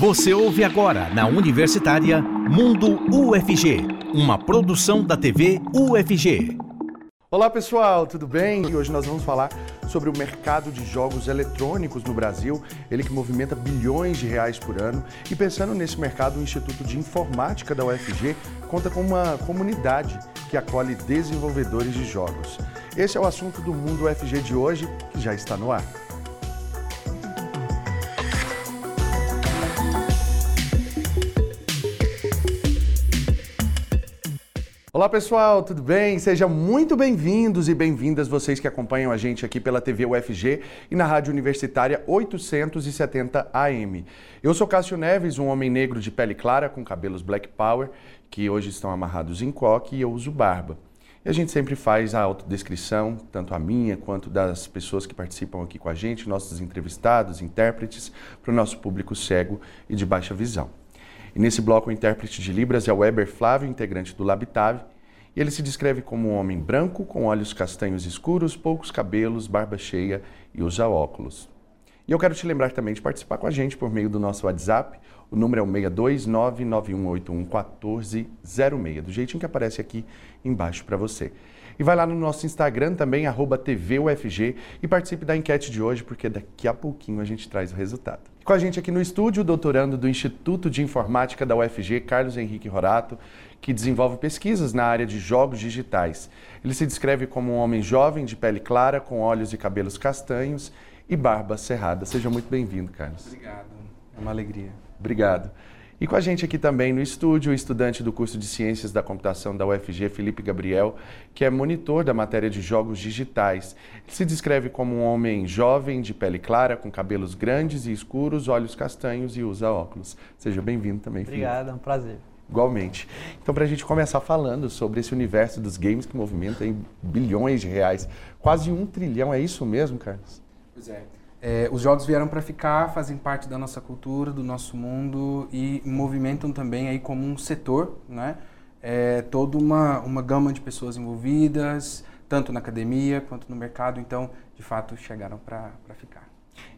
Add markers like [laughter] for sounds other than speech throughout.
Você ouve agora na Universitária Mundo UFG, uma produção da TV UFG. Olá pessoal, tudo bem? E hoje nós vamos falar sobre o mercado de jogos eletrônicos no Brasil, ele que movimenta bilhões de reais por ano. E pensando nesse mercado, o Instituto de Informática da UFG conta com uma comunidade que acolhe desenvolvedores de jogos. Esse é o assunto do Mundo UFG de hoje, que já está no ar. Olá pessoal, tudo bem? Sejam muito bem-vindos e bem-vindas vocês que acompanham a gente aqui pela TV UFG e na Rádio Universitária 870 AM. Eu sou Cássio Neves, um homem negro de pele clara com cabelos black power que hoje estão amarrados em coque e eu uso barba. E a gente sempre faz a autodescrição, tanto a minha quanto das pessoas que participam aqui com a gente, nossos entrevistados, intérpretes, para o nosso público cego e de baixa visão. E nesse bloco, o intérprete de Libras é o Weber Flávio, integrante do Labitave. E ele se descreve como um homem branco, com olhos castanhos escuros, poucos cabelos, barba cheia e usa óculos. E eu quero te lembrar também de participar com a gente por meio do nosso WhatsApp. O número é o 62991811406, do jeitinho que aparece aqui embaixo para você. E vai lá no nosso Instagram também, TVUFG, e participe da enquete de hoje, porque daqui a pouquinho a gente traz o resultado. Com a gente aqui no estúdio, o doutorando do Instituto de Informática da UFG, Carlos Henrique Rorato, que desenvolve pesquisas na área de jogos digitais. Ele se descreve como um homem jovem, de pele clara, com olhos e cabelos castanhos e barba cerrada. Seja muito bem-vindo, Carlos. Obrigado. É uma alegria. Obrigado. E com a gente aqui também no estúdio, o estudante do curso de Ciências da Computação da UFG, Felipe Gabriel, que é monitor da matéria de jogos digitais. Ele se descreve como um homem jovem, de pele clara, com cabelos grandes e escuros, olhos castanhos e usa óculos. Seja bem-vindo também, Felipe. Obrigado, é um prazer. Igualmente. Então, para a gente começar falando sobre esse universo dos games que movimenta em bilhões de reais, quase um trilhão, é isso mesmo, Carlos? Pois é. É, os jogos vieram para ficar, fazem parte da nossa cultura, do nosso mundo e movimentam também aí como um setor, né? É, toda uma, uma gama de pessoas envolvidas, tanto na academia quanto no mercado, então, de fato, chegaram para ficar.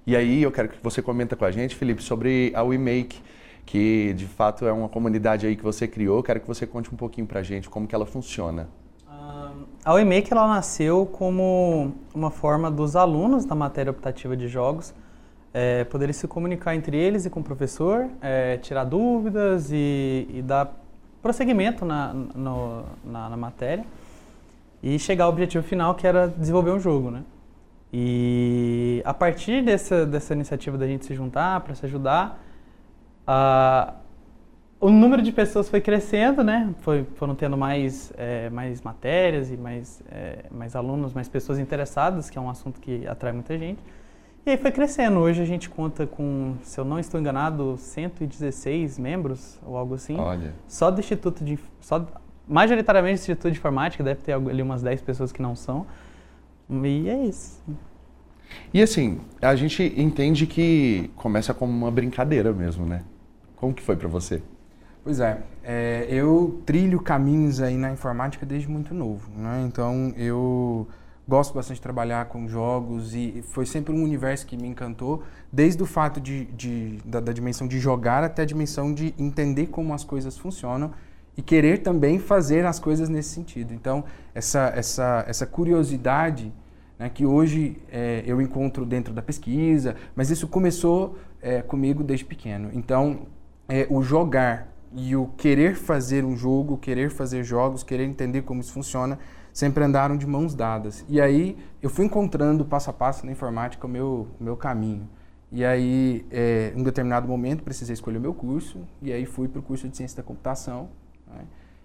E aí eu quero que você comenta com a gente, Felipe, sobre a WeMake, que de fato é uma comunidade aí que você criou. Quero que você conte um pouquinho para a gente como que ela funciona. A UEMAKE ela nasceu como uma forma dos alunos da matéria optativa de jogos é, poderem se comunicar entre eles e com o professor, é, tirar dúvidas e, e dar prosseguimento na, no, na, na, matéria e chegar ao objetivo final que era desenvolver um jogo, né? E a partir dessa, dessa iniciativa da gente se juntar para se ajudar, a, o número de pessoas foi crescendo, né? Foi, foram tendo mais, é, mais matérias e mais, é, mais alunos, mais pessoas interessadas, que é um assunto que atrai muita gente. E aí foi crescendo. Hoje a gente conta com, se eu não estou enganado, 116 membros ou algo assim. Olha. Só do Instituto de. Só, majoritariamente do Instituto de Informática, deve ter ali umas 10 pessoas que não são. E é isso. E assim, a gente entende que começa como uma brincadeira mesmo, né? Como que foi para você? Pois é, é, eu trilho caminhos aí na informática desde muito novo, né? Então eu gosto bastante de trabalhar com jogos e foi sempre um universo que me encantou, desde o fato de, de da, da, dimensão de jogar até a dimensão de entender como as coisas funcionam e querer também fazer as coisas nesse sentido. Então essa essa essa curiosidade né, que hoje é, eu encontro dentro da pesquisa, mas isso começou é, comigo desde pequeno. Então é, o jogar e o querer fazer um jogo, querer fazer jogos, querer entender como isso funciona, sempre andaram de mãos dadas. E aí eu fui encontrando passo a passo na informática o meu, o meu caminho. E aí, é, em um determinado momento, precisei escolher o meu curso, e aí fui para o curso de Ciência da Computação. Né?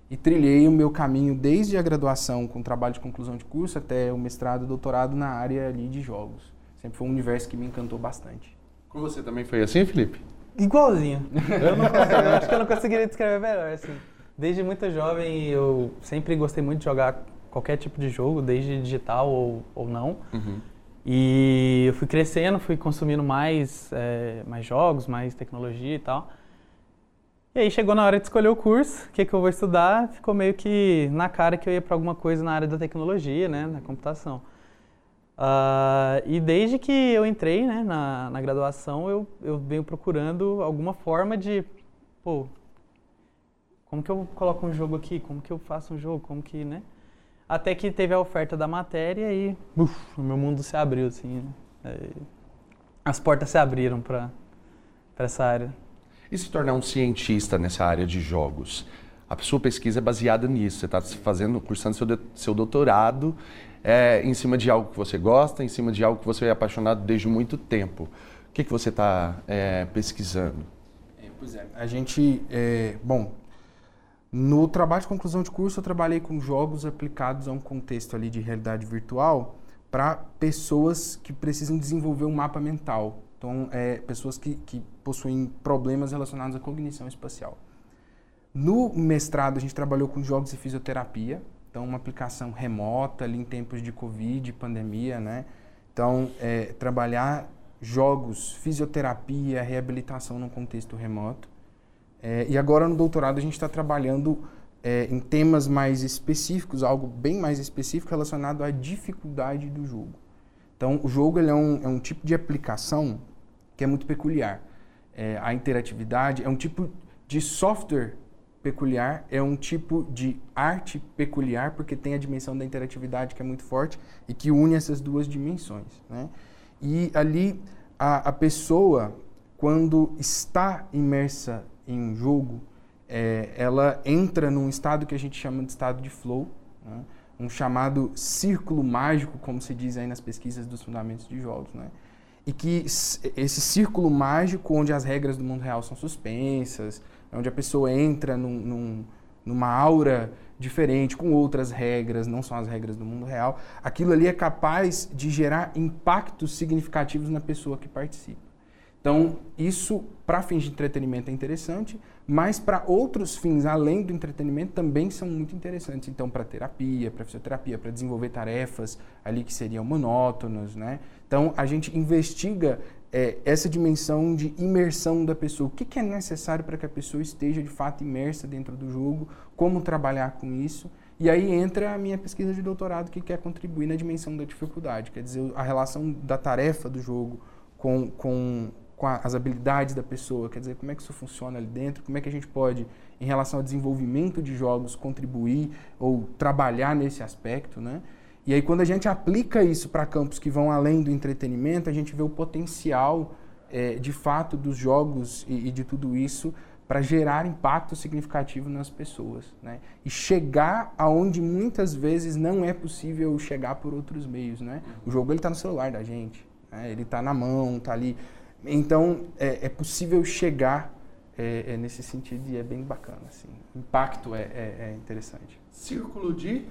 E trilhei o meu caminho desde a graduação com trabalho de conclusão de curso até o mestrado e doutorado na área ali de jogos. Sempre foi um universo que me encantou bastante. Com você também foi assim, Felipe? Igualzinho. Eu não eu acho que eu não conseguiria descrever melhor, assim. Desde muito jovem eu sempre gostei muito de jogar qualquer tipo de jogo, desde digital ou, ou não. Uhum. E eu fui crescendo, fui consumindo mais, é, mais jogos, mais tecnologia e tal. E aí chegou na hora de escolher o curso, o que, que eu vou estudar, ficou meio que na cara que eu ia para alguma coisa na área da tecnologia, né, na computação. Uh, e desde que eu entrei né, na, na graduação, eu, eu venho procurando alguma forma de, pô, como que eu coloco um jogo aqui? Como que eu faço um jogo? Como que, né? Até que teve a oferta da matéria e uf, meu mundo se abriu, assim. Né? As portas se abriram para essa área. E se tornar um cientista nessa área de jogos? A sua pesquisa é baseada nisso. Você está fazendo, cursando seu, seu doutorado é, em cima de algo que você gosta, em cima de algo que você é apaixonado desde muito tempo. O que, que você está é, pesquisando? É, pois é, a gente, é, bom, no trabalho de conclusão de curso eu trabalhei com jogos aplicados a um contexto ali de realidade virtual para pessoas que precisam desenvolver um mapa mental. Então, é, pessoas que, que possuem problemas relacionados à cognição espacial. No mestrado, a gente trabalhou com jogos e fisioterapia, então, uma aplicação remota ali em tempos de Covid, pandemia, né? Então, é, trabalhar jogos, fisioterapia, reabilitação num contexto remoto. É, e agora no doutorado a gente está trabalhando é, em temas mais específicos, algo bem mais específico relacionado à dificuldade do jogo. Então, o jogo é, um, é um tipo de aplicação que é muito peculiar. É, a interatividade é um tipo de software peculiar, é um tipo de arte peculiar, porque tem a dimensão da interatividade que é muito forte e que une essas duas dimensões. Né? E ali, a, a pessoa, quando está imersa em um jogo, é, ela entra num estado que a gente chama de estado de flow, né? um chamado círculo mágico, como se diz aí nas pesquisas dos fundamentos de jogos. Né? E que esse círculo mágico, onde as regras do mundo real são suspensas, onde a pessoa entra num, num, numa aura diferente, com outras regras, não são as regras do mundo real, aquilo ali é capaz de gerar impactos significativos na pessoa que participa. Então, isso para fins de entretenimento é interessante, mas para outros fins além do entretenimento também são muito interessantes. Então, para terapia, para fisioterapia, para desenvolver tarefas ali que seriam monótonas, né? Então, a gente investiga é, essa dimensão de imersão da pessoa. O que, que é necessário para que a pessoa esteja de fato imersa dentro do jogo, como trabalhar com isso. E aí entra a minha pesquisa de doutorado que quer contribuir na dimensão da dificuldade, quer dizer, a relação da tarefa do jogo com, com, com as habilidades da pessoa, quer dizer, como é que isso funciona ali dentro, como é que a gente pode, em relação ao desenvolvimento de jogos, contribuir ou trabalhar nesse aspecto, né? E aí, quando a gente aplica isso para campos que vão além do entretenimento, a gente vê o potencial, é, de fato, dos jogos e, e de tudo isso para gerar impacto significativo nas pessoas. Né? E chegar aonde muitas vezes não é possível chegar por outros meios. Né? O jogo está no celular da gente, né? ele está na mão, está ali. Então, é, é possível chegar é, é, nesse sentido e é bem bacana. Assim. O impacto é, é, é interessante. Círculo de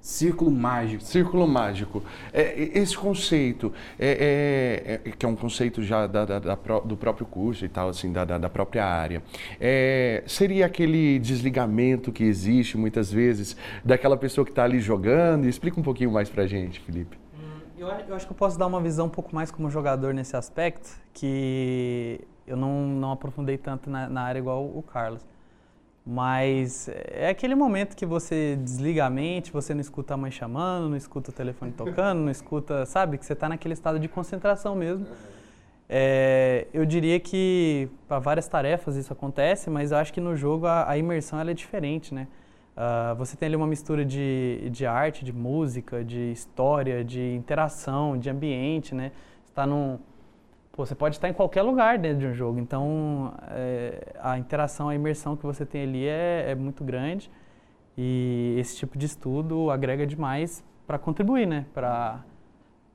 Círculo mágico. Círculo mágico. É, esse conceito, é, é, é, que é um conceito já da, da, da, do próprio curso e tal, assim, da, da própria área, é, seria aquele desligamento que existe muitas vezes daquela pessoa que está ali jogando? Explica um pouquinho mais para gente, Felipe. Hum, eu, eu, acho que eu posso dar uma visão um pouco mais como jogador nesse aspecto, que eu não, não aprofundei tanto na, na área igual o Carlos. Mas é aquele momento que você desliga a mente, você não escuta a mãe chamando, não escuta o telefone tocando, não escuta, sabe? Que você está naquele estado de concentração mesmo. É, eu diria que para várias tarefas isso acontece, mas eu acho que no jogo a, a imersão é diferente, né? Uh, você tem ali uma mistura de, de arte, de música, de história, de interação, de ambiente, né? está num, Pô, você pode estar em qualquer lugar dentro de um jogo, então é, a interação, a imersão que você tem ali é, é muito grande e esse tipo de estudo agrega demais para contribuir, né? Para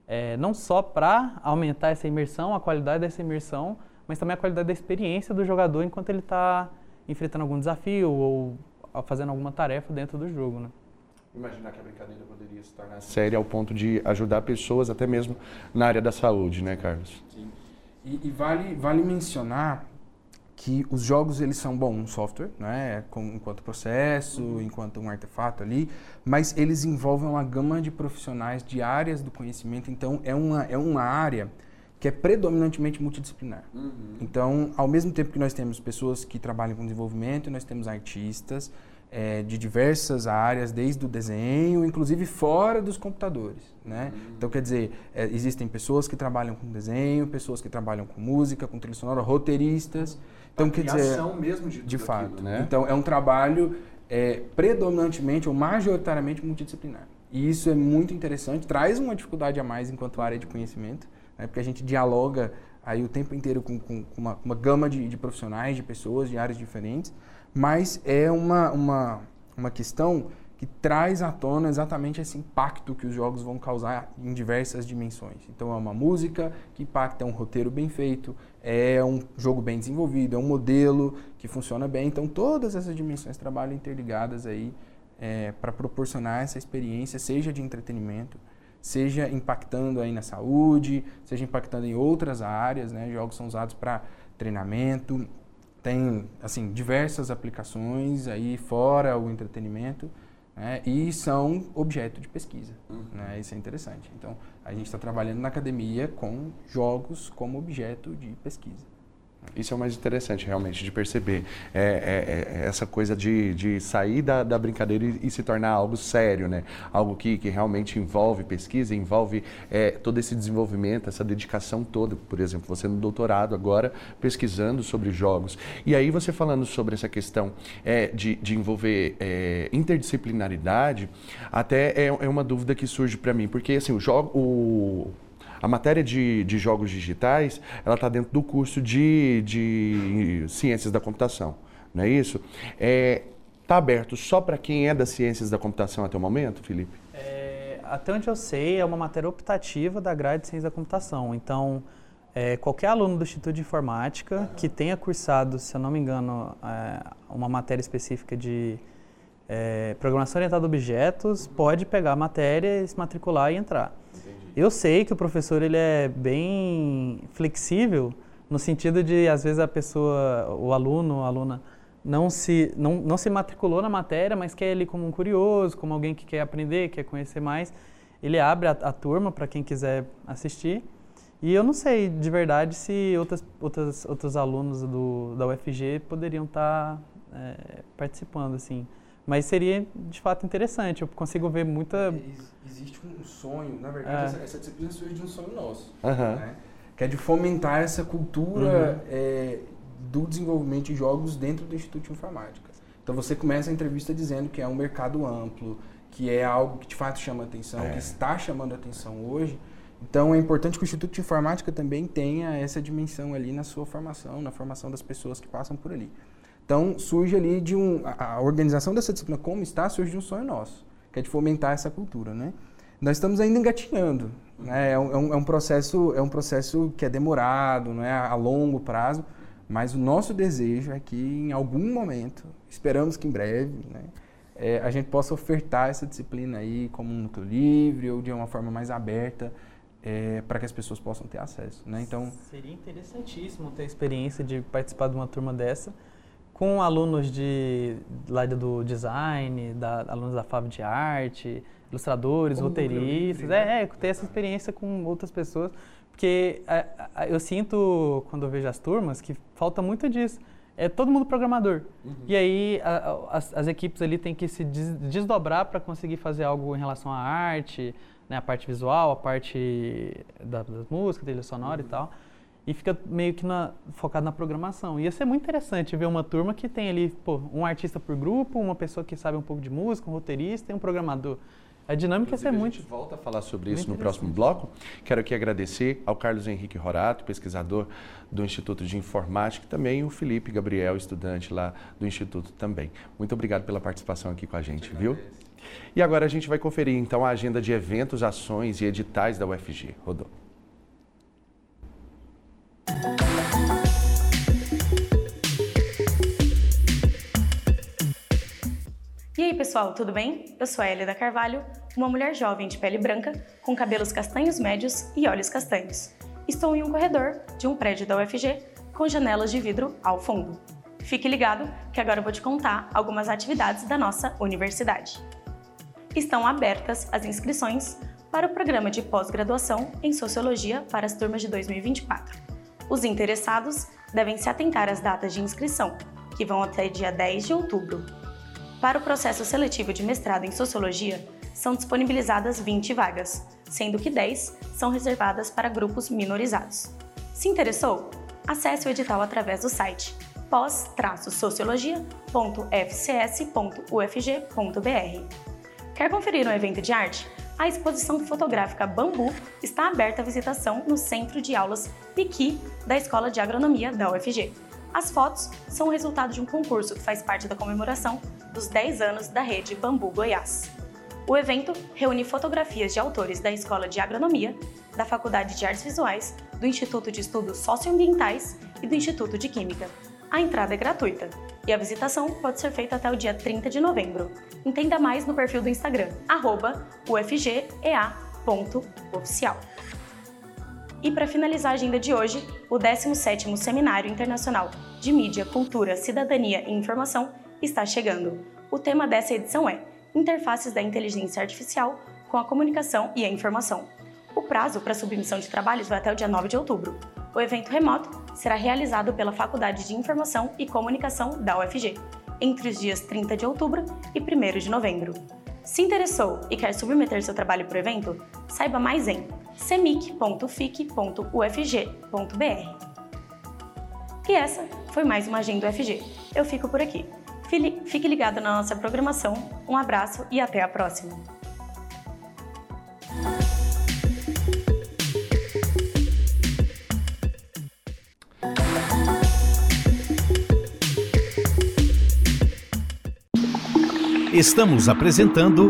é, não só para aumentar essa imersão, a qualidade dessa imersão, mas também a qualidade da experiência do jogador enquanto ele está enfrentando algum desafio ou fazendo alguma tarefa dentro do jogo, né? Imaginar que a brincadeira poderia se tornar séria ao ponto de ajudar pessoas até mesmo na área da saúde, né, Carlos? Sim. E, e, vale, vale mencionar que os jogos eles são bom um software, né, com, enquanto processo, uhum. enquanto um artefato ali, mas eles envolvem uma gama de profissionais de áreas do conhecimento. Então é uma é uma área que é predominantemente multidisciplinar. Uhum. Então, ao mesmo tempo que nós temos pessoas que trabalham com desenvolvimento, nós temos artistas, é, de diversas áreas, desde o desenho, inclusive fora dos computadores. Né? Uhum. Então, quer dizer, é, existem pessoas que trabalham com desenho, pessoas que trabalham com música, com trilha sonora, roteiristas. Então, A quer dizer, mesmo de, de fato. Aquilo, né? Então, é um trabalho é, predominantemente ou majoritariamente multidisciplinar. E isso é muito interessante, traz uma dificuldade a mais enquanto área de conhecimento, né? porque a gente dialoga aí o tempo inteiro com, com uma, uma, gama de, de profissionais, de pessoas, de áreas diferentes mas é uma, uma, uma questão que traz à tona exatamente esse impacto que os jogos vão causar em diversas dimensões. Então é uma música que impacta, é um roteiro bem feito, é um jogo bem desenvolvido, é um modelo que funciona bem. Então todas essas dimensões trabalham interligadas aí é, para proporcionar essa experiência, seja de entretenimento, seja impactando aí na saúde, seja impactando em outras áreas. Né? Jogos são usados para treinamento, tem assim diversas aplicações aí fora o entretenimento né, e são objeto de pesquisa. Uhum. Né, isso é interessante. Então, a gente está trabalhando na academia com jogos como objeto de pesquisa. Isso é o mais interessante, realmente, de perceber. É, é, é essa coisa de, de sair da, da brincadeira e, e, se tornar algo sério, né? Algo que, que realmente envolve pesquisa, envolve é, todo esse desenvolvimento, essa dedicação toda. Por exemplo, você no doutorado agora, pesquisando sobre jogos. E aí você falando sobre essa questão é, de, de envolver é, interdisciplinaridade, até é, é uma dúvida que surge para mim. Porque, assim, o jogo... O, a matéria de, de jogos digitais, ela está dentro do curso de, de ciências da computação, não é isso? Está é, tá aberto só para quem é das ciências da computação até o momento, Felipe? É, até onde eu sei, é uma matéria optativa da grade de ciências da computação. Então, é, qualquer aluno do Instituto de Informática uhum. que tenha cursado, se eu não me engano, é, uma matéria específica de é, programação orientada a objetos, pode pegar a matéria, se matricular e entrar. Eu sei que o professor ele é bem flexível no sentido de às vezes a pessoa, o aluno, a aluna não se não, não se matriculou na matéria, mas quer ele como um curioso, como alguém que quer aprender, quer conhecer mais. Ele abre a, a turma para quem quiser assistir. E eu não sei de verdade se outras, outras, outros alunos do, da UFG poderiam estar tá, é, participando, assim. Mas seria de fato interessante. Eu consigo ver muita. Existe um sonho, na verdade, é. essa, essa, disciplina surge de um sonho nosso. Uhum. Né? Que é de fomentar essa cultura uhum. é, do desenvolvimento de jogos dentro do Instituto de Informática. Então você começa a entrevista dizendo que é um mercado amplo, que é algo que de fato chama atenção, é. que está chamando atenção hoje. Então é importante que o Instituto de Informática também tenha essa dimensão ali na sua formação, na formação das pessoas que passam por ali. Então, surge ali de um. A, organização dessa disciplina, como está, surge de um sonho nosso, que é de fomentar essa cultura, né? Nós estamos ainda engatinhando, né? É um, é um, é processo, é um processo que é demorado, não é a longo prazo, mas o nosso desejo é que em algum momento, esperamos que em breve, né, é, a gente possa ofertar essa disciplina aí como um núcleo livre ou de uma forma mais aberta é, para que as pessoas possam ter acesso, né? Então seria interessantíssimo ter a experiência de participar de uma turma dessa com alunos de lá do design, da, alunos da FAB de arte, ilustradores, Como roteiristas. É, é, ter essa experiência com outras pessoas. Porque é, eu sinto, quando eu vejo as turmas, que falta muito disso. É todo mundo programador. Uhum. E aí a, as, as, equipes ali têm que se des, desdobrar para conseguir fazer algo em relação à arte, né, a parte visual, a parte da, das músicas, trilha sonora uhum. e tal e fica meio que na, focado na programação. Ia ser muito interessante ver uma turma que tem ali pô, um artista por grupo, uma pessoa que sabe um pouco de música, um roteirista e um programador. A dinâmica ia ser muito. A gente volta a falar sobre isso no próximo bloco. Quero aqui agradecer ao Carlos Henrique Rorato, pesquisador do Instituto de Informática, e também o Felipe Gabriel, estudante lá do Instituto também. Muito obrigado pela participação aqui com a gente, viu? E agora a gente vai conferir então a agenda de eventos, ações e editais da UFG. Rodou. E aí, pessoal, tudo bem? Eu sou a Elida Carvalho, uma mulher jovem de pele branca, com cabelos castanhos médios e olhos castanhos. Estou em um corredor de um prédio da UFG com janelas de vidro ao fundo. Fique ligado que agora eu vou te contar algumas atividades da nossa universidade. Estão abertas as inscrições para o programa de pós-graduação em Sociologia para as turmas de 2024. Os interessados devem se atentar às datas de inscrição, que vão até dia 10 de outubro Para o processo seletivo de mestrado em Sociologia, são disponibilizadas 20 vagas, sendo que 10 são reservadas para grupos minorizados. Se interessou? Acesse o edital através do site pós-sociologia.fcs.ufg.br. Quer conferir um evento de arte? A exposição fotográfica Bambu está aberta à visitação no Centro de Aulas Piqui da Escola de Agronomia da UFG. As fotos são o resultado de um concurso que faz parte da comemoração dos 10 anos da rede Bambu Goiás. O evento reúne fotografias de autores da Escola de Agronomia, da Faculdade de Artes Visuais, do Instituto de Estudos Socioambientais e do Instituto de Química. A entrada é gratuita e a visitação pode ser feita até o dia 30 de novembro. Entenda mais no perfil do Instagram, ufgea.oficial. E para finalizar a agenda de hoje, o 17º Seminário Internacional de Mídia, Cultura, Cidadania e Informação está chegando. O tema dessa edição é interfaces da inteligência artificial com a comunicação e a informação. O prazo para submissão de trabalhos vai até o dia 9 de outubro. O evento remoto será realizado pela Faculdade de Informação e Comunicação da UFG, entre os dias 30 de outubro e 1 de novembro. Se interessou e quer submeter seu trabalho para o evento, saiba mais em semic.fic.ufg.br. E essa foi mais uma Agenda UFG. Eu fico por aqui. Fique ligado na nossa programação. Um abraço e até a próxima! Estamos apresentando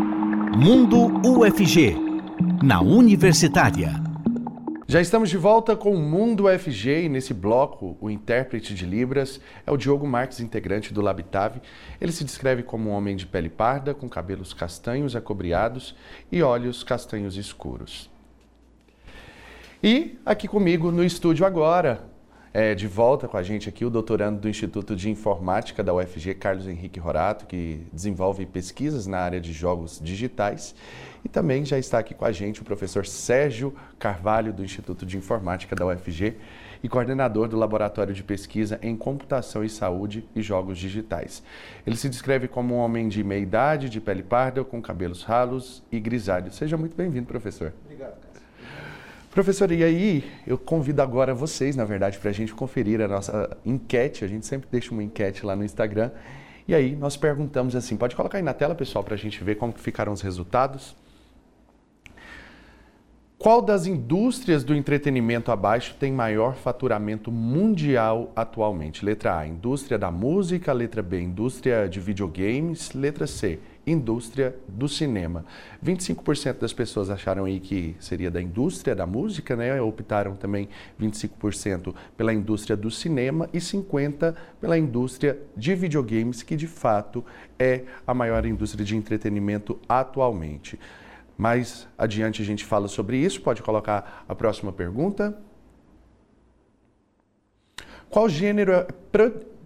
Mundo UFG, na Universitária. Já estamos de volta com o Mundo UFG e nesse bloco o intérprete de Libras é o Diogo Marques, integrante do Labitave. Ele se descreve como um homem de pele parda, com cabelos castanhos acobreados e olhos castanhos escuros. E aqui comigo no estúdio agora, é, de volta com a gente aqui, o doutorando do Instituto de Informática da UFG, Carlos Henrique Rorato, que desenvolve pesquisas na área de jogos digitais e também já está aqui com a gente o professor Sérgio Carvalho, do Instituto de Informática da UFG e coordenador do Laboratório de Pesquisa em Computação e Saúde e Jogos Digitais. Ele se descreve como um homem de meia idade, de pele parda, com cabelos ralos e grisalhos. Seja muito bem-vindo, professor. Obrigado. Professor, e aí eu convido agora vocês, na verdade, para a gente conferir a nossa enquete. A gente sempre deixa uma enquete lá no Instagram. E aí nós perguntamos assim, pode colocar aí na tela, pessoal, para a gente ver como ficaram os resultados. Qual das indústrias do entretenimento abaixo tem maior faturamento mundial atualmente? Letra A, indústria da música. Letra B, indústria de videogames. Letra C, indústria do cinema. 25% das pessoas acharam aí que seria da indústria da música, né? Optaram também 25% pela indústria do cinema e 50% pela indústria de videogames, que de fato é a maior indústria de entretenimento atualmente. Mais adiante a gente fala sobre isso. Pode colocar a próxima pergunta. Qual gênero é,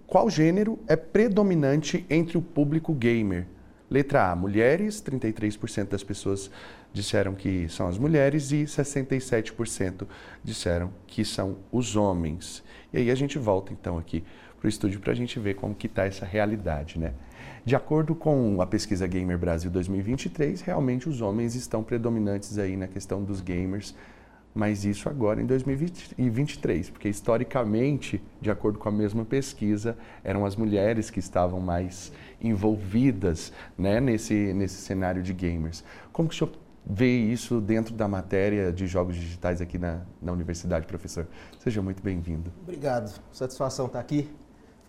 qual gênero é predominante entre o público gamer? Letra A, mulheres, 33% das pessoas disseram que são as mulheres e 67% disseram que são os homens. E aí a gente volta então aqui para o estúdio para a gente ver como que está essa realidade, né? De acordo com a pesquisa Gamer Brasil 2023, realmente os homens estão predominantes aí na questão dos gamers, mas isso agora em 2023, porque historicamente, de acordo com a mesma pesquisa, eram as mulheres que estavam mais envolvidas né, nesse, nesse cenário de gamers. Como que o senhor vê isso dentro da matéria de jogos digitais aqui na, na universidade, professor? Seja muito bem-vindo. Obrigado, satisfação estar aqui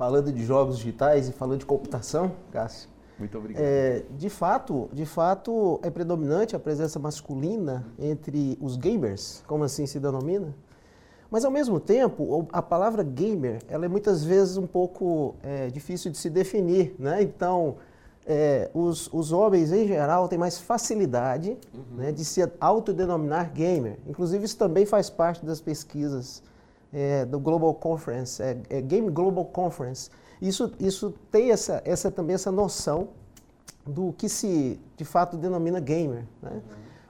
falando de jogos digitais e falando de computação, Cássio. Muito obrigado. É, de fato, de fato é predominante a presença masculina entre os gamers, como assim se denomina. Mas ao mesmo tempo, a palavra gamer, ela é muitas vezes um pouco é, difícil de se definir, né? Então, é, os, os homens em geral têm mais facilidade uhum. né, de se autodenominar gamer. Inclusive isso também faz parte das pesquisas é, do Global Conference, é, é, Game Global Conference. Isso, isso tem essa, essa também essa noção do que se de fato denomina gamer. Né?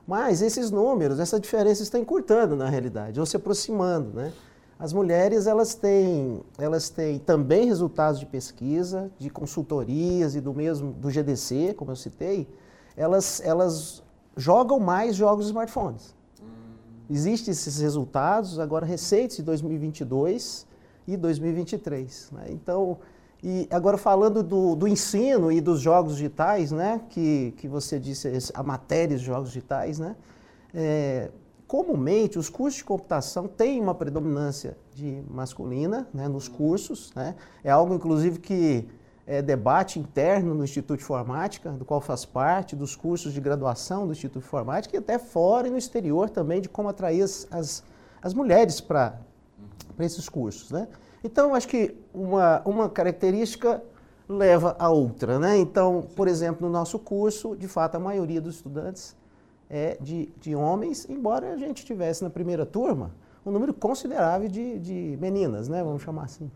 Mas esses números, essa diferença está encurtando na realidade, ou se aproximando. Né? As mulheres elas têm, elas têm também resultados de pesquisa, de consultorias e do mesmo do GDC, como eu citei, elas, elas jogam mais jogos de smartphones. Existem esses resultados agora recentes de 2022 e 2023. Né? Então, e agora falando do, do, ensino e dos jogos digitais, né, que, que você disse, a matéria de jogos digitais, né, é, comumente os cursos de computação têm uma predominância de masculina né, nos cursos. Né? É algo, inclusive, que é debate interno no Instituto de Informática, do qual faz parte, dos cursos de graduação do Instituto de Informática e até fora e no exterior também, de como atrair as, as, as mulheres para esses cursos. Né? Então, acho que uma, uma característica leva a outra. Né? Então, por exemplo, no nosso curso, de fato, a maioria dos estudantes é de, de homens, embora a gente tivesse na primeira turma um número considerável de, de meninas, né? vamos chamar assim.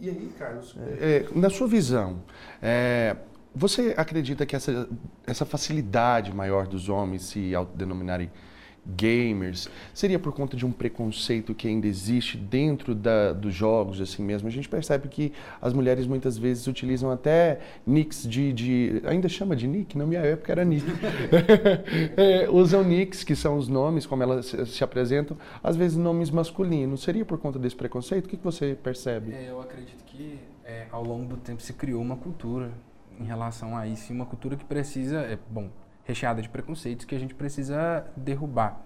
E aí, Carlos, é, na sua visão, é, você acredita que essa, essa facilidade maior dos homens se autodenominarem gamers, seria por conta de um preconceito que ainda existe dentro da, dos jogos, assim mesmo. A gente percebe que as mulheres muitas vezes utilizam até nicks de, de ainda chama de nick, na minha época era nick. [laughs] é, usam nicks, que são os nomes, como elas se, se, apresentam, às vezes nomes masculinos. Seria por conta desse preconceito? O que, que você percebe? É, eu acredito que é, ao longo do tempo se criou uma cultura em relação a isso, uma cultura que precisa, é, bom, recheada de preconceitos que a gente precisa derrubar.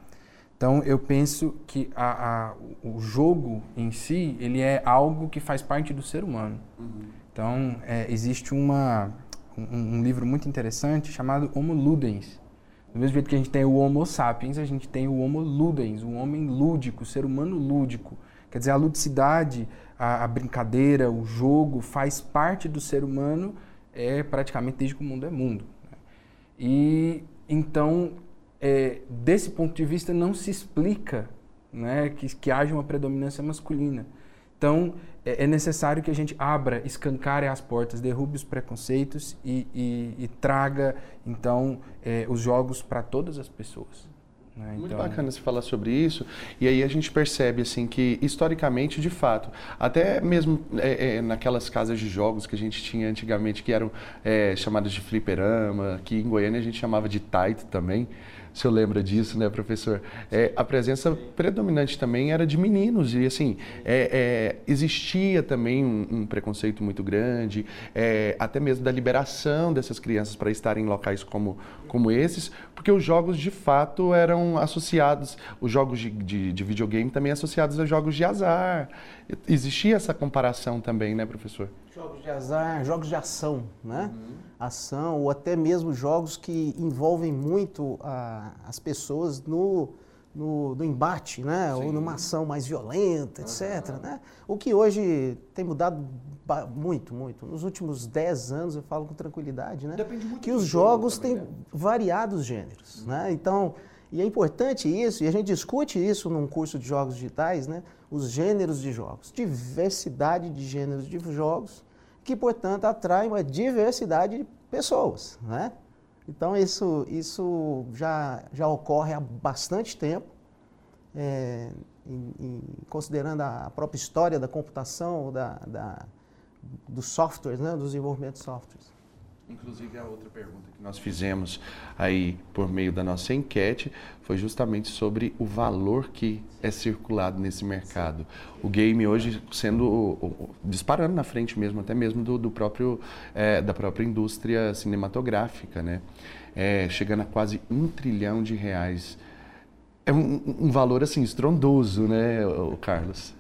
Então, eu penso que a, a, o jogo em si, ele é algo que faz parte do ser humano. Uhum. Então, é, existe uma, um, um, livro muito interessante chamado Homo Ludens. Do mesmo jeito que a gente tem o Homo sapiens, a gente tem o Homo Ludens, o homem lúdico, o ser humano lúdico. Quer dizer, a ludicidade, a, a brincadeira, o jogo faz parte do ser humano é praticamente desde que o mundo é mundo. E então, é, desse ponto de vista, não se explica né, que, que haja uma predominância masculina. Então, é, é necessário que a gente abra, escancare as portas, derrube os preconceitos e, e, e traga, então, é, os jogos para todas as pessoas. Né? Muito então... bacana você falar sobre isso. E aí a gente percebe assim que historicamente, de fato, até mesmo é, é, naquelas casas de jogos que a gente tinha antigamente, que eram é, chamadas de fliperama, que em Goiânia a gente chamava de taito também o senhor lembra disso, né, professor? É, a presença predominante também era de meninos e assim é, é, existia também um, um, preconceito muito grande, é, até mesmo da liberação dessas crianças para estarem em locais como como esses, porque os jogos de fato eram associados, os jogos de, de, de videogame também associados a jogos de azar. Existia essa comparação também, né, professor? Jogos de azar, jogos de ação, né? Uhum. Ação, ou até mesmo jogos que envolvem muito a, as pessoas no, no, no embate, né? Sim. Ou numa ação mais violenta, etc. Uhum. Né? O que hoje tem mudado muito, muito. Nos últimos 10 anos, eu falo com tranquilidade, né? que os jogos têm né? variados gêneros, uhum. né? Então, e é importante isso, e a gente discute isso num curso de jogos digitais, né? Os gêneros de jogos, diversidade de gêneros de jogos, que, portanto, atrai uma diversidade de pessoas. Né? Então, isso, isso já, já ocorre há bastante tempo, é, em, em, considerando a própria história da computação, da, da, dos softwares, né? do desenvolvimento de softwares. Inclusive, a outra pergunta que nós fizemos aí por meio da nossa enquete foi justamente sobre o valor que é circulado nesse mercado. O game hoje sendo disparando na frente mesmo, até mesmo do, do próprio é, da própria indústria cinematográfica, né? É, chegando a quase um trilhão de reais. É um, um valor assim estrondoso, né, Carlos?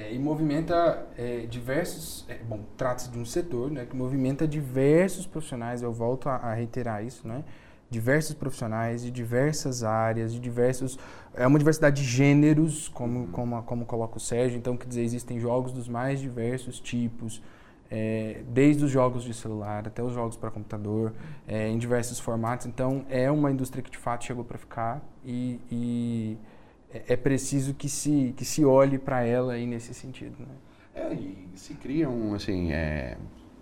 É, e movimenta é, diversos. É, bom, trata-se de um setor né, que movimenta diversos profissionais, eu volto a, a, reiterar isso, né? Diversos profissionais de diversas áreas, de diversos. É uma diversidade de gêneros, como, como, como coloca o Sérgio, então, quer dizer, existem jogos dos mais diversos tipos. É, desde os jogos de celular até os jogos para computador, é, em diversos formatos. Então, é uma indústria que de fato chegou para ficar e, e é, é preciso que se, que se olhe para ela aí nesse sentido. Né? É, e se criam, assim, é,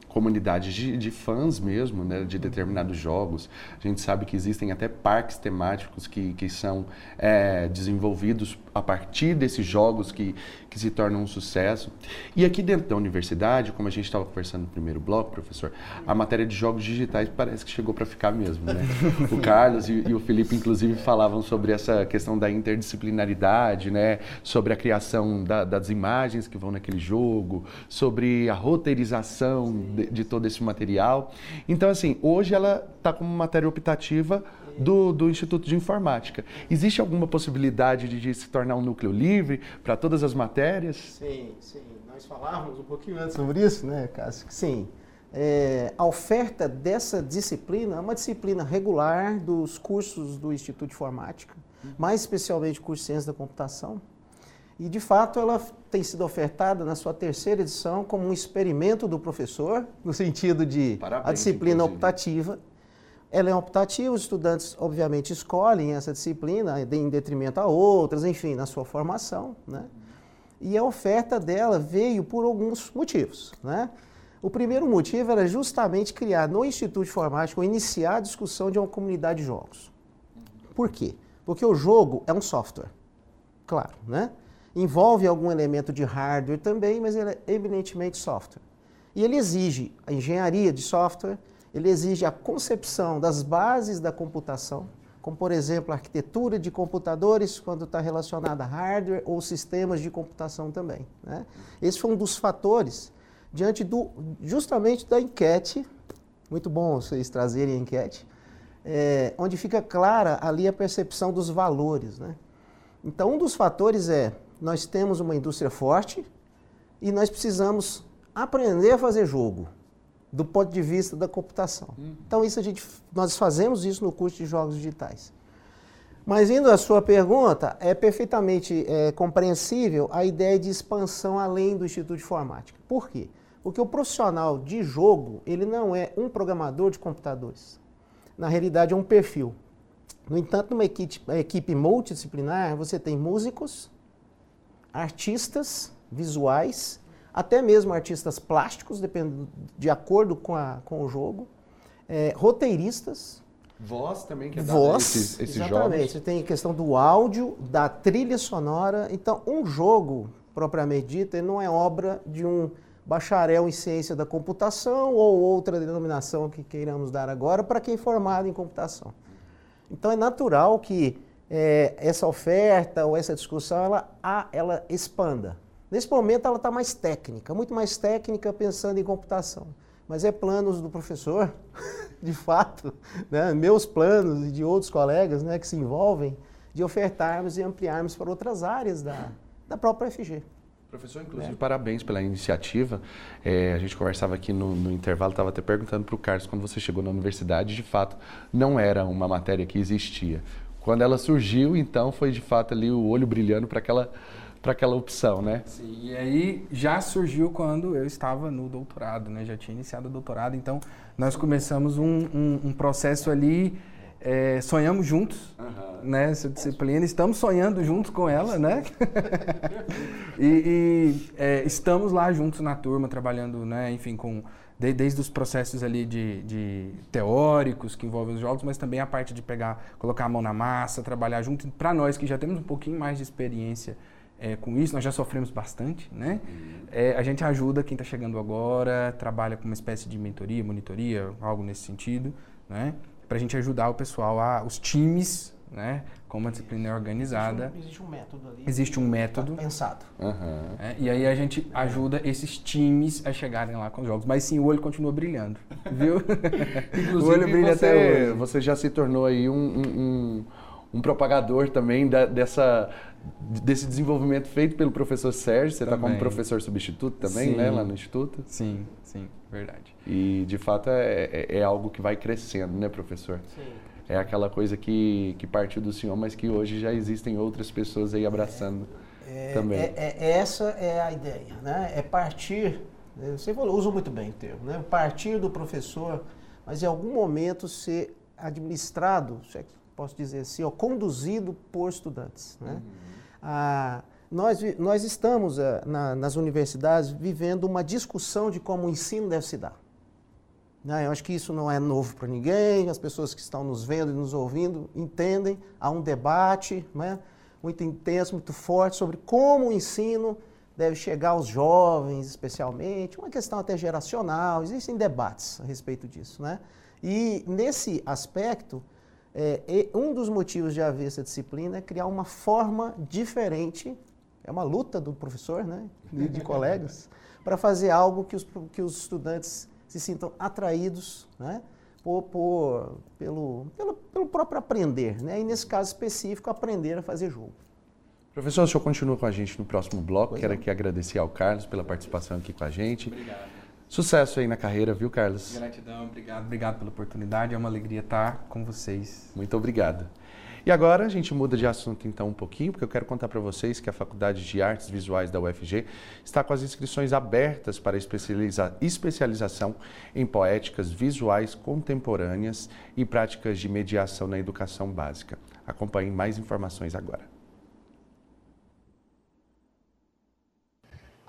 comunidade de, de, fãs mesmo, né, de determinados jogos. A gente sabe que existem até parques temáticos que, que são é, desenvolvidos a partir desses jogos que, que se tornam um sucesso. E aqui dentro da universidade, como a gente estava conversando no primeiro bloco, professor, a matéria de jogos digitais parece que chegou para ficar mesmo. Né? [laughs] o Carlos e, e, o Felipe, inclusive, falavam sobre essa questão da interdisciplinaridade, né? sobre a criação da, das imagens que vão naquele jogo, sobre a roteirização de, de todo esse material. Então, assim, hoje ela está como matéria optativa do, do Instituto de Informática. Existe alguma possibilidade de, de se tornar um núcleo livre para todas as matérias? Sim, sim. Nós falávamos um pouquinho antes sobre isso, né, Cássio? Sim. É, a oferta dessa disciplina é uma disciplina regular dos cursos do Instituto de Informática, mais especialmente o curso de Ciência da Computação. E, de fato, ela tem sido ofertada na sua terceira edição como um experimento do professor, no sentido de Parabéns, a disciplina inclusive. optativa ela é optativa, os estudantes, obviamente, escolhem essa disciplina em detrimento a outras, enfim, na sua formação. Né? E a oferta dela veio por alguns motivos. Né? O primeiro motivo era justamente criar no Instituto de Informática, iniciar a discussão de uma comunidade de jogos. Por quê? Porque o jogo é um software, claro, né? Envolve algum elemento de hardware também, mas ele é eminentemente software. E ele exige a engenharia de software, ele exige a concepção das bases da computação, como por exemplo a arquitetura de computadores quando está relacionada a hardware ou sistemas de computação também. Né? Esse foi um dos fatores diante do justamente da enquete, muito bom vocês trazerem a enquete, é, onde fica clara ali a percepção dos valores. Né? Então um dos fatores é nós temos uma indústria forte e nós precisamos aprender a fazer jogo do ponto de vista da computação. Hum. Então isso a gente, nós fazemos isso no curso de jogos digitais. Mas indo à sua pergunta, é perfeitamente é, compreensível a ideia de expansão além do Instituto de Informática. Por quê? Porque o profissional de jogo, ele não é um programador de computadores. Na realidade, é um perfil. No entanto, numa equipe, equipe multidisciplinar, você tem músicos, artistas visuais até mesmo artistas plásticos, dependendo, de acordo com, a, com o jogo, é, roteiristas. Voz também, que é Voz, esses, esses exatamente. Jogos. Você tem a questão do áudio, da trilha sonora. Então, um jogo, propriamente dito, ele não é obra de um bacharel em ciência da computação ou outra denominação que queiramos dar agora para quem é formado em computação. Então, é natural que é, essa oferta ou essa discussão ela, ela expanda. Nesse momento ela está mais técnica, muito mais técnica pensando em computação. Mas é planos do professor, [laughs] de fato, né? meus planos e de outros colegas né, que se envolvem, de ofertarmos e ampliarmos para outras áreas da, da própria FG. Professor, inclusive, é. parabéns pela iniciativa. É, a gente conversava aqui no, no intervalo, estava até perguntando para o Carlos, quando você chegou na universidade, de fato, não era uma matéria que existia. Quando ela surgiu, então, foi de fato ali o olho brilhando para aquela para aquela opção, né? Sim, e aí já surgiu quando eu estava no doutorado, né? Já tinha iniciado o doutorado, então nós começamos um, um, um processo ali, é, sonhamos juntos, uhum. né? Essa disciplina, estamos sonhando juntos com ela, né? [laughs] e, e é, estamos lá juntos na turma, trabalhando, né? Enfim, com de, desde os processos ali de, de, teóricos que envolvem os jogos, mas também a parte de pegar, colocar a mão na massa, trabalhar junto. Para nós que já temos um pouquinho mais de experiência é, com isso, nós já sofremos bastante, né? É, a gente ajuda quem está chegando agora, trabalha com uma espécie de mentoria, monitoria, algo nesse sentido, né? Para a gente ajudar o pessoal, a, os times, né? Como a disciplina é organizada. Existe um, existe um método ali. Existe um método. Tá pensado. Uhum. É, e aí a gente ajuda esses times a chegarem lá com os jogos. Mas sim, o olho continua brilhando, viu? Inclusive, [laughs] o olho brilha você, até hoje. Você já se tornou aí um, um, um propagador também da, dessa desse desenvolvimento feito pelo professor Sérgio. Você está como professor substituto também, né, sim. né, lá no Instituto? Sim, sim, verdade. E, de fato, é, é, é algo que vai crescendo, né, professor? Sim. É aquela coisa que, que partiu do senhor, mas que hoje já existem outras pessoas aí abraçando é, também. É, é, essa é a ideia, né? É partir, né, você usa muito bem o termo, né? Partir do professor, mas em algum momento ser administrado, se é que posso dizer assim, ó, conduzido por estudantes, né? Uhum. Ah, nós, nós estamos ah, na, nas universidades vivendo uma discussão de como o ensino deve se dar. Né? Eu acho que isso não é novo para ninguém, as pessoas que estão nos vendo e nos ouvindo entendem. Há um debate né? muito intenso, muito forte sobre como o ensino deve chegar aos jovens, especialmente, uma questão até geracional, existem debates a respeito disso. Né? E nesse aspecto, é, um dos motivos de haver essa disciplina é criar uma forma diferente, é uma luta do professor né, e de colegas, [laughs] para fazer algo que os, que os estudantes se sintam atraídos né, por, por, pelo, pelo, pelo próprio aprender, né, e nesse caso específico, aprender a fazer jogo. Professor, o senhor continua com a gente no próximo bloco. Pois Quero é. aqui agradecer ao Carlos pela participação aqui com a gente. Obrigado. Sucesso aí na carreira, viu, Carlos? Gratidão, obrigado, obrigado pela oportunidade. É uma alegria estar com vocês. Muito obrigado. E agora a gente muda de assunto então um pouquinho, porque eu quero contar para vocês que a Faculdade de Artes Visuais da UFG está com as inscrições abertas para especializa especialização em poéticas visuais contemporâneas e práticas de mediação na educação básica. Acompanhe mais informações agora.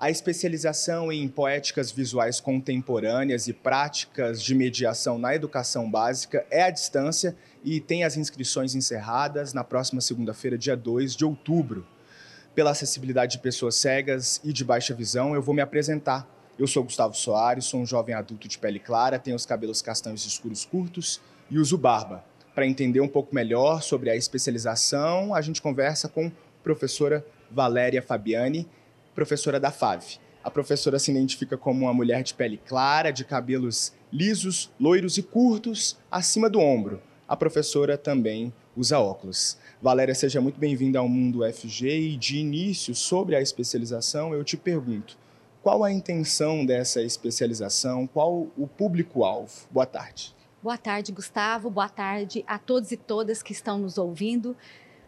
A especialização em poéticas visuais contemporâneas e práticas de mediação na educação básica é à distância e tem as inscrições encerradas na próxima segunda-feira, dia 2 de outubro. Pela acessibilidade de pessoas cegas e de baixa visão, eu vou me apresentar. Eu sou Gustavo Soares, sou um jovem adulto de pele clara, tenho os cabelos castanhos escuros curtos e uso barba. Para entender um pouco melhor sobre a especialização, a gente conversa com professora Valéria Fabiani, professora da FAV. A professora se identifica como uma mulher de pele clara, de cabelos lisos, loiros e curtos, acima do ombro. A professora também usa óculos. Valéria, seja muito bem-vinda ao Mundo FG e de início sobre a especialização, eu te pergunto, qual a intenção dessa especialização? Qual o público-alvo? Boa tarde. Boa tarde, Gustavo. Boa tarde a todos e todas que estão nos ouvindo.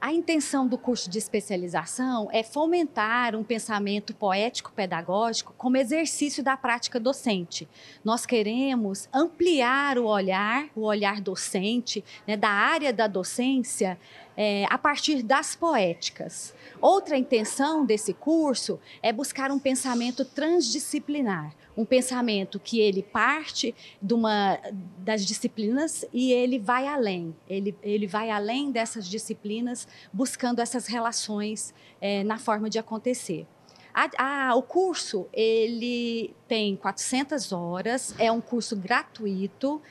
A intenção do curso de especialização é fomentar um pensamento poético-pedagógico como exercício da prática docente. Nós queremos ampliar o olhar, o olhar docente, né, da área da docência, é, a partir das poéticas. Outra intenção desse curso é buscar um pensamento transdisciplinar um pensamento que ele parte de uma das disciplinas e ele vai além. Ele, ele vai além dessas disciplinas, buscando essas relações é, na forma de acontecer. A, a, o curso ele tem 400 horas, é um curso gratuito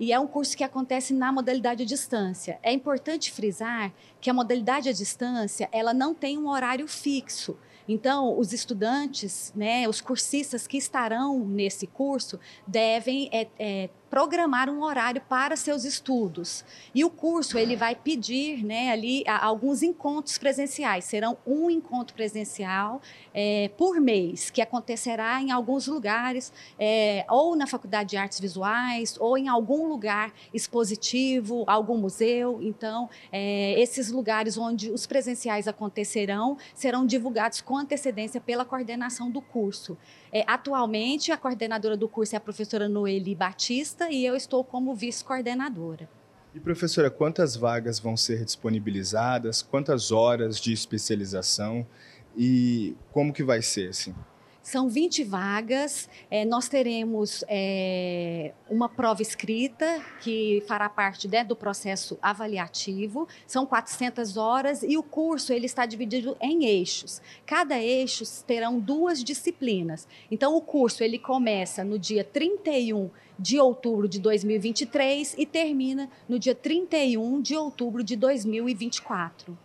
e é um curso que acontece na modalidade à distância. É importante frisar que a modalidade à distância ela não tem um horário fixo. Então, os estudantes, né, os cursistas que estarão nesse curso devem é, é, programar um horário para seus estudos. E o curso ele vai pedir né, ali alguns encontros presenciais. Serão um encontro presencial é, por mês, que acontecerá em alguns lugares, é, ou na Faculdade de Artes Visuais, ou em algum lugar expositivo, algum museu. Então, é, esses lugares onde os presenciais acontecerão serão divulgados com antecedência pela coordenação do curso. É, atualmente, a coordenadora do curso é a professora Noeli Batista e eu estou como vice-coordenadora. E professora, quantas vagas vão ser disponibilizadas? Quantas horas de especialização? E como que vai ser assim? São 20 vagas. É, nós teremos é, uma prova escrita que fará parte né, do processo avaliativo. São 400 horas e o curso ele está dividido em eixos. Cada eixo terão duas disciplinas. Então o curso ele começa no dia 31 de outubro de 2023 e termina no dia 31 de outubro de 2024.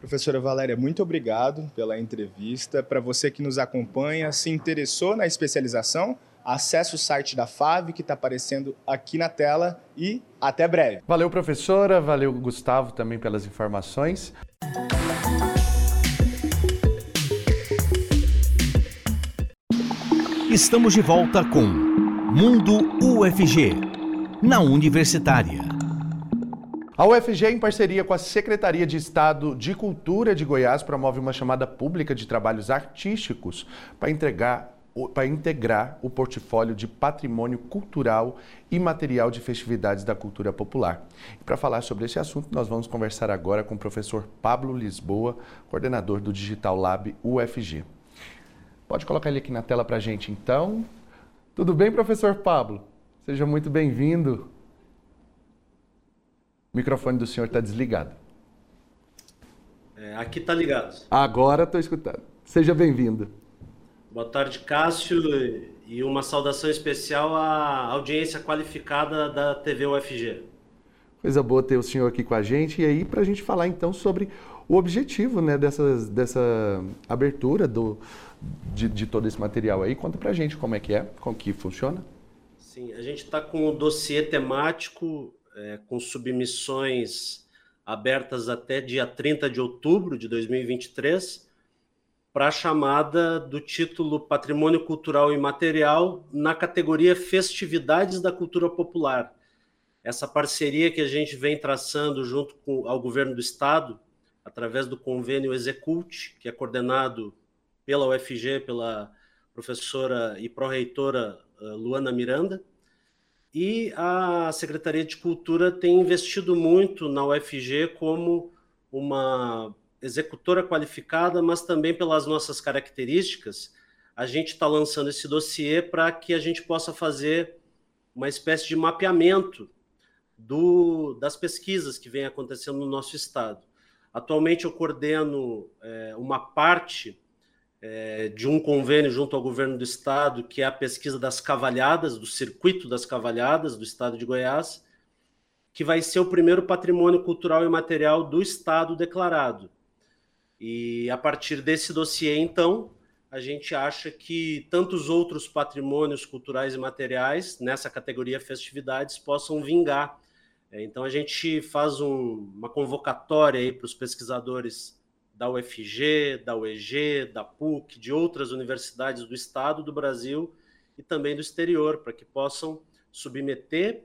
Professora Valéria, muito obrigado pela entrevista. Para você que nos acompanha, se interessou na especialização, acesse o site da FAV que está aparecendo aqui na tela e até breve. Valeu, professora. Valeu, Gustavo, também pelas informações. Estamos de volta com Mundo UFG, na Universitária. A UFG, em parceria com a Secretaria de Estado de Cultura de Goiás, promove uma chamada pública de trabalhos artísticos para entregar para integrar o portfólio de patrimônio cultural e material de festividades da cultura popular. Para falar sobre esse assunto, nós vamos conversar agora com o professor Pablo Lisboa, coordenador do Digital Lab UFG. Pode colocar ele aqui na tela para a gente, então. Tudo bem, professor Pablo? Seja muito bem-vindo. O microfone do senhor está desligado. É, aqui está ligado. Agora estou escutando. Seja bem-vindo. Boa tarde, Cássio, e uma saudação especial à audiência qualificada da TV UFG. Coisa boa ter o senhor aqui com a gente. E aí, para a gente falar então sobre o objetivo né, dessas, dessa abertura do, de, de, todo esse material aí. Conta para a gente como é que é, como que funciona. Sim, a gente está com o dossiê temático é, com submissões abertas até dia 30 de outubro de 2023 para a chamada do título Patrimônio Cultural Imaterial na categoria Festividades da Cultura Popular. Essa parceria que a gente vem traçando junto com ao governo do estado, através do convênio Execute, que é coordenado pela UFG, pela professora e pró-reitora eh, Luana Miranda, e a Secretaria de Cultura tem investido muito na UFG como uma executora qualificada, mas também pelas nossas características, a gente está lançando esse dossiê para que a gente possa fazer uma espécie de mapeamento do, das pesquisas que vem acontecendo no nosso estado. Atualmente eu coordeno é, uma parte é, de um convênio junto ao governo do estado, que é a pesquisa das cavalhadas, do circuito das cavalhadas do estado de Goiás, que vai ser o primeiro patrimônio cultural e material do estado declarado. E a partir desse dossiê, então, a gente acha que tantos outros patrimônios culturais e materiais nessa categoria festividades possam vingar. É, então a gente faz um, uma convocatória aí para os pesquisadores da UFG, da UEG, da PUC, de outras universidades do estado, do Brasil e também do exterior, para que possam submeter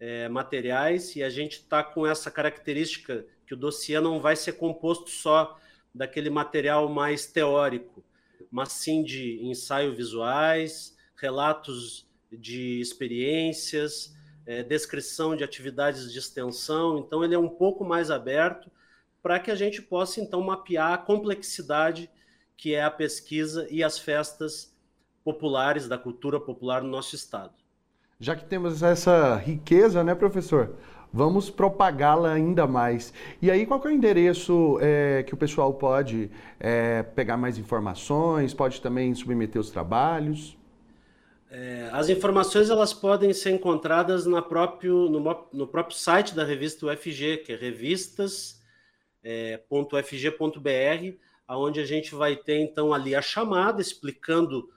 é, materiais. E a gente está com essa característica que o dossiê não vai ser composto só daquele material mais teórico, mas sim de ensaio visuais, relatos de experiências, é, descrição de atividades de extensão. Então, ele é um pouco mais aberto para que a gente possa, então, mapear a complexidade que é a pesquisa e as festas populares, da cultura popular no nosso estado. Já que temos essa riqueza, né, professor? Vamos propagá-la ainda mais. E aí, qual é o endereço é, que o pessoal pode é, pegar mais informações, pode também submeter os trabalhos? É, as informações elas podem ser encontradas na próprio, no, no próprio site da revista UFG, que é revistas.ufg.br, é, onde a gente vai ter então ali a chamada explicando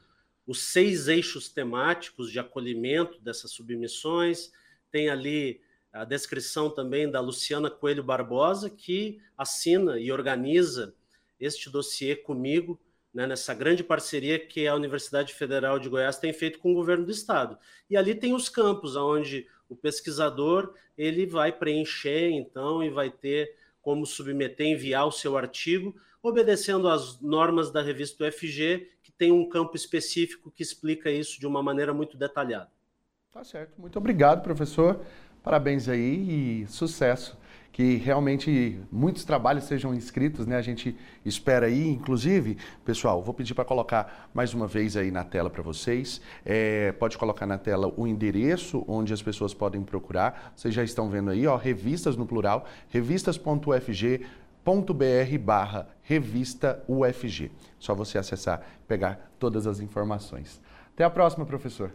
os seis eixos temáticos de acolhimento dessas submissões, tem ali a descrição também da Luciana Coelho Barbosa, que assina e organiza este dossiê comigo, né, nessa grande parceria que a Universidade Federal de Goiás tem feito com o governo do estado. E ali tem os campos onde o pesquisador ele vai preencher então e vai ter como submeter, enviar o seu artigo, obedecendo às normas da revista UFG, que tem um campo específico que explica isso de uma maneira muito detalhada. Tá certo. Muito obrigado, professor. Parabéns aí e sucesso. Que realmente muitos trabalhos sejam inscritos, né? A gente espera aí, inclusive, pessoal, vou pedir para colocar mais uma vez aí na tela para vocês. É, pode colocar na tela o endereço onde as pessoas podem procurar. Vocês já estão vendo aí, ó, revistas no plural, revistas.ufg br barra revista UFG. Só você acessar, pegar todas as informações. Até a próxima, professor.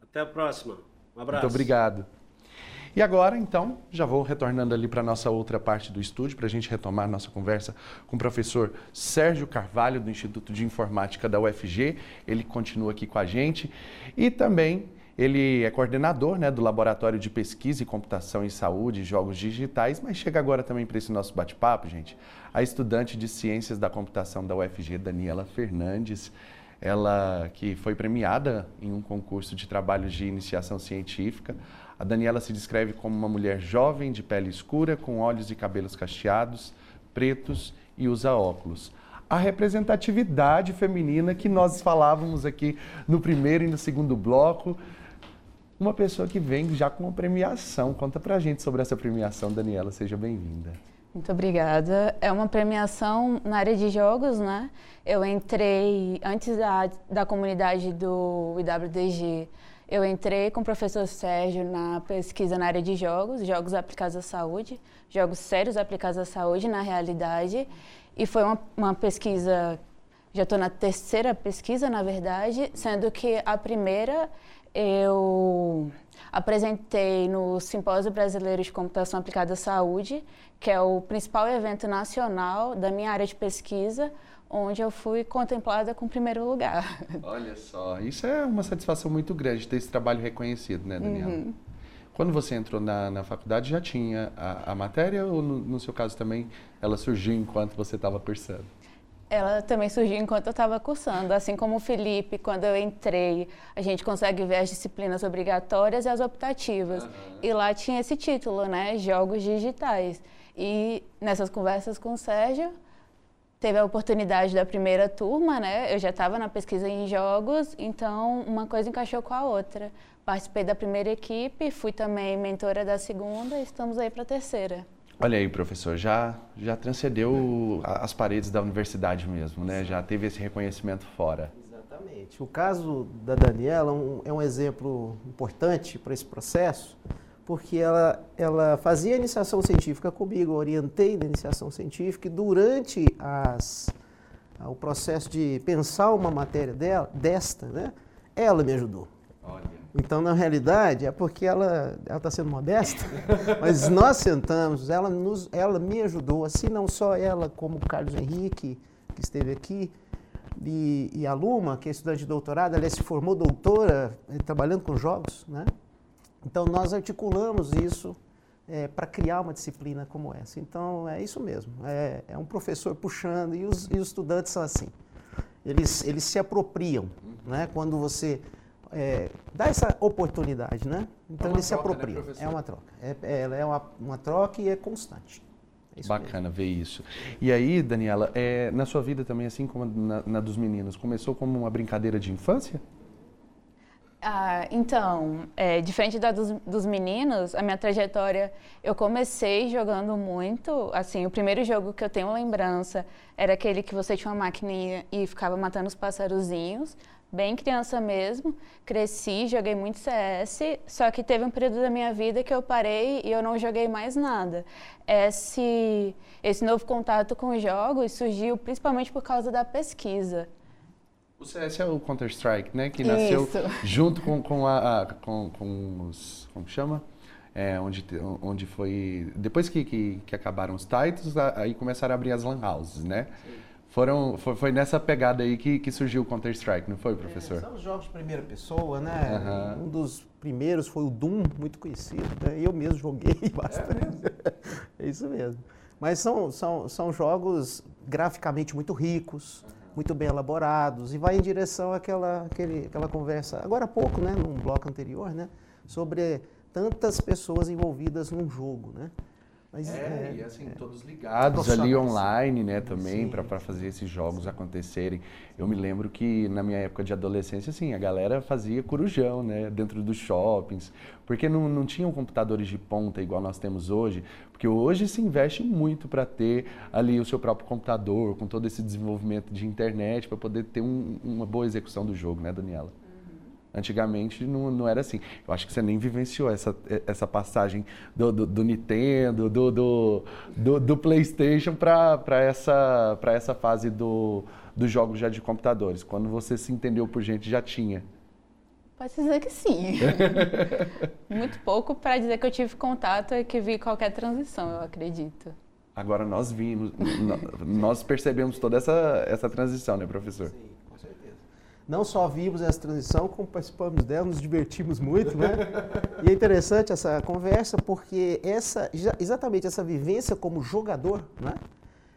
Até a próxima. Um abraço. Muito obrigado. E agora, então, já vou retornando ali para a nossa outra parte do estúdio, para a gente retomar nossa conversa com o professor Sérgio Carvalho, do Instituto de Informática da UFG. Ele continua aqui com a gente. E também ele é coordenador né, do Laboratório de Pesquisa e Computação em Saúde e Jogos Digitais, mas chega agora também para esse nosso bate-papo, gente, a estudante de Ciências da Computação da UFG, Daniela Fernandes. Ela que foi premiada em um concurso de trabalhos de iniciação científica. A Daniela se descreve como uma mulher jovem, de pele escura, com olhos e cabelos cacheados, pretos e usa óculos. A representatividade feminina que nós falávamos aqui no primeiro e no segundo bloco. Uma pessoa que vem já com uma premiação. Conta pra gente sobre essa premiação, Daniela. Seja bem-vinda. Muito obrigada. É uma premiação na área de jogos, né? Eu entrei antes da, da comunidade do IWDG eu entrei com o professor Sérgio na pesquisa na área de jogos, jogos aplicados à saúde, jogos sérios aplicados à saúde na realidade. E foi uma, uma pesquisa, já estou na terceira pesquisa, na verdade, sendo que a primeira eu apresentei no Simpósio Brasileiro de Computação Aplicada à Saúde, que é o principal evento nacional da minha área de pesquisa, onde eu fui contemplada com o primeiro lugar. [laughs] Olha só, isso é uma satisfação muito grande ter esse trabalho reconhecido, né, Daniela? Uhum. Quando você entrou na, na faculdade, já tinha a, a matéria ou, no, no, seu caso também, ela surgiu enquanto você estava cursando? Ela também surgiu enquanto eu estava cursando. Assim como o Felipe, quando eu entrei, a gente consegue ver as disciplinas obrigatórias e as optativas. Uhum. E lá tinha esse título, né? Jogos digitais. E nessas conversas com o Sérgio, teve a oportunidade da primeira turma, né? Eu já estava na pesquisa em jogos, então uma coisa encaixou com a outra. Participei da primeira equipe, fui também mentora da segunda e estamos aí para a terceira. Olha aí, professor, já já transcendeu as paredes da universidade mesmo, né? Já teve esse reconhecimento fora. Exatamente. O caso da Daniela é um, é um exemplo importante para esse processo, porque ela, ela fazia iniciação científica comigo, orientei na iniciação científica e durante as, o processo de pensar uma matéria dela, desta, né, ela me ajudou. Olha. Então, na realidade, é porque ela está sendo modesta, [laughs] mas nós sentamos, ela, nos, ela me ajudou, assim não só ela, como o Carlos Henrique, que esteve aqui, e, e a Luma, que é estudante de doutorado, ela se formou doutora eh, trabalhando com jogos, né? Então, nós articulamos isso é, para criar uma disciplina como essa. Então, é isso mesmo. É, é um professor puxando e os, e os, estudantes são assim. Eles, eles se apropriam. Né? Quando você é, dá essa oportunidade, né? Então, é eles se né, apropriam. Né, é uma troca. É, é, ela é uma, uma troca e é constante. Bacana mesmo. ver isso. E aí, Daniela, é, na sua vida também, assim como na, na dos meninos, começou como uma brincadeira de infância? Ah, então, é, diferente da dos, dos, meninos, a minha trajetória, eu comecei jogando muito. Assim, o primeiro jogo que eu tenho lembrança era aquele que você tinha uma maquininha e ficava matando os passarozinhos. Bem criança mesmo. Cresci, joguei muito CS, só que teve um período da minha vida que eu parei e eu não joguei mais nada. Esse, esse novo contato com os jogos surgiu principalmente por causa da pesquisa. O CS é o Counter-Strike, né? Que nasceu Isso. [laughs] junto com, com, a, a, com, com os... Como chama? É, onde, onde foi... Depois que, que, que acabaram os titles, aí começaram a abrir as lan houses, né? Foram, foi, foi nessa pegada aí que, que surgiu o Counter-Strike, não foi, professor? É, são os jogos de primeira pessoa, né? Uhum. Um dos primeiros foi o Doom, muito conhecido. Né? Eu mesmo joguei [laughs] bastante. É, [laughs] é isso mesmo. Mas são, são, são jogos graficamente muito ricos muito bem elaborados e vai em direção àquela, àquela conversa, agora há pouco, né, num bloco anterior, né, sobre tantas pessoas envolvidas num jogo, né? Mas, é, é, e assim, é, todos ligados ali online, né, também, para fazer esses jogos acontecerem. Eu me lembro que na minha época de adolescência, assim, a galera fazia corujão, né, dentro dos shoppings, porque não, não tinham computadores de ponta igual nós temos hoje, porque hoje se investe muito para ter ali o seu próprio computador, com todo esse desenvolvimento de internet, para poder ter um, uma boa execução do jogo, né, Daniela? Antigamente não, não era assim. Eu acho que você nem vivenciou essa, essa passagem do, do, do Nintendo, do, do, do, do PlayStation para essa, essa fase do, dos jogos já de computadores. Quando você se entendeu por gente, já tinha. Pode dizer que sim. [laughs] Muito pouco para dizer que eu tive contato e que vi qualquer transição, eu acredito. Agora nós vimos, nós percebemos toda essa, essa transição, né, professor? Sim não só vimos essa transição, como participamos dela, nos divertimos muito, né? E é interessante essa conversa porque essa, exatamente essa vivência como jogador, né?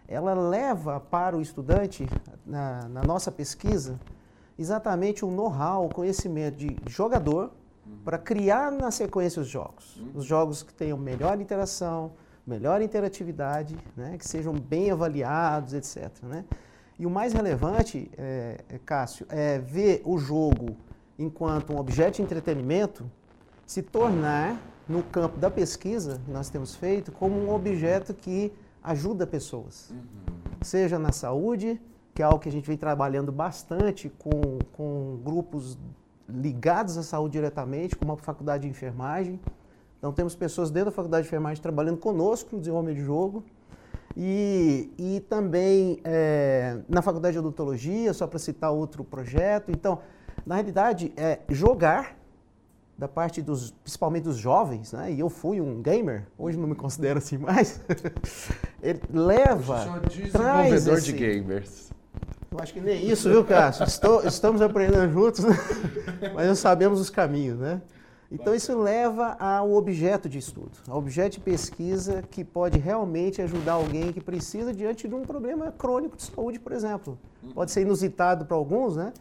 Ela leva para o estudante, na, na nossa pesquisa, exatamente o know-how, o conhecimento de jogador para criar na sequência os jogos. Os jogos que tenham melhor interação, melhor interatividade, né? que sejam bem avaliados, etc. Né? E o mais relevante, é, é, Cássio, é ver o jogo enquanto um objeto de entretenimento se tornar, no campo da pesquisa que nós temos feito, como um objeto que ajuda pessoas. Uhum. Seja na saúde, que é algo que a gente vem trabalhando bastante com, com grupos ligados à saúde diretamente, como a faculdade de enfermagem. Então temos pessoas dentro da faculdade de enfermagem trabalhando conosco no desenvolvimento de jogo. E, e também é, na faculdade de odontologia, só para citar outro projeto. Então, na realidade, é jogar da parte dos, principalmente dos jovens, né? E eu fui um gamer, hoje não me considero assim mais. [laughs] ele leva, traz desenvolvedor de gamers. Eu acho que nem isso, viu, Cássio? Estou, estamos aprendendo juntos, né? [laughs] mas nós sabemos os caminhos, né? Então isso leva ao objeto de estudo, ao objeto de pesquisa que pode realmente ajudar alguém que precisa diante de um problema crônico de saúde, por exemplo. Pode ser inusitado para alguns, né?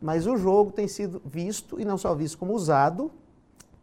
Mas o jogo tem sido visto, e não só visto, como usado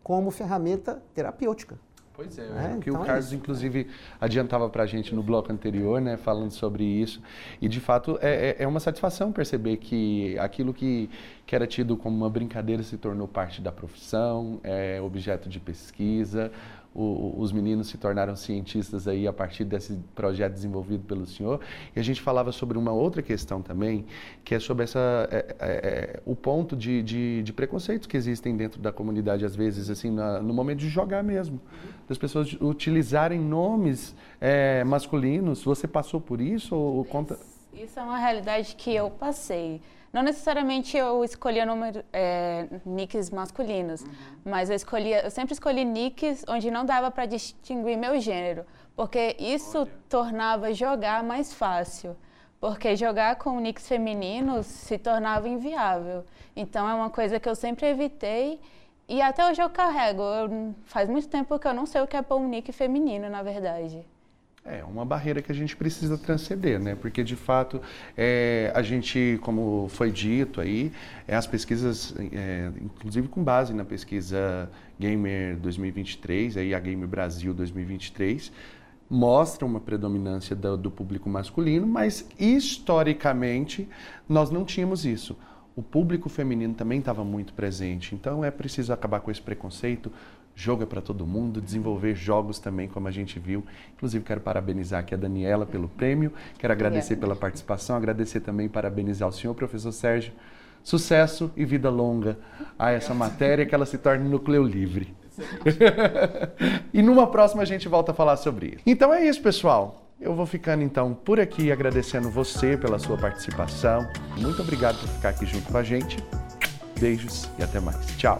como ferramenta terapêutica. Pois é, é que então o Carlos, é inclusive, adiantava para a gente no bloco anterior, né, falando sobre isso. E, de fato, é, é, é uma satisfação perceber que aquilo que, que era tido como uma brincadeira se tornou parte da profissão, é objeto de pesquisa, o, os meninos se tornaram cientistas aí a partir desse projeto desenvolvido pelo senhor. E a gente falava sobre uma outra questão também, que é sobre essa, é, é, é, o ponto de, de, de, preconceitos que existem dentro da comunidade, às vezes, assim, na, no momento de jogar mesmo. Das pessoas utilizarem nomes é, masculinos. Você passou por isso? Ou conta... Isso é uma realidade que eu passei. Não necessariamente eu escolhia número, é, nicks masculinos, uhum. mas eu escolhia, eu sempre escolhi nicks onde não dava para distinguir meu gênero, porque isso Olha. tornava jogar mais fácil. Porque jogar com nicks femininos se tornava inviável. Então é uma coisa que eu sempre evitei e até hoje eu carrego. Eu, faz muito tempo que eu não sei o que é pôr um nick feminino, na verdade. É uma barreira que a gente precisa transcender, né? Porque de fato é, a gente, como foi dito aí, é, as pesquisas, é, inclusive com base na pesquisa Gamer 2023, aí a Gamer Brasil 2023, mostram uma predominância do, do público masculino, mas historicamente nós não tínhamos isso o público feminino também estava muito presente. Então é preciso acabar com esse preconceito, jogo é para todo mundo, desenvolver jogos também, como a gente viu. Inclusive, quero parabenizar aqui a Daniela pelo prêmio, quero agradecer pela participação, agradecer também, parabenizar o senhor, professor Sérgio. Sucesso e vida longa a essa matéria, que ela se torne núcleo livre. [laughs] e numa próxima a gente volta a falar sobre isso. Então é isso, pessoal. Eu vou ficando então por aqui agradecendo você pela sua participação. Muito obrigado por ficar aqui junto com a gente. Beijos e até mais. Tchau.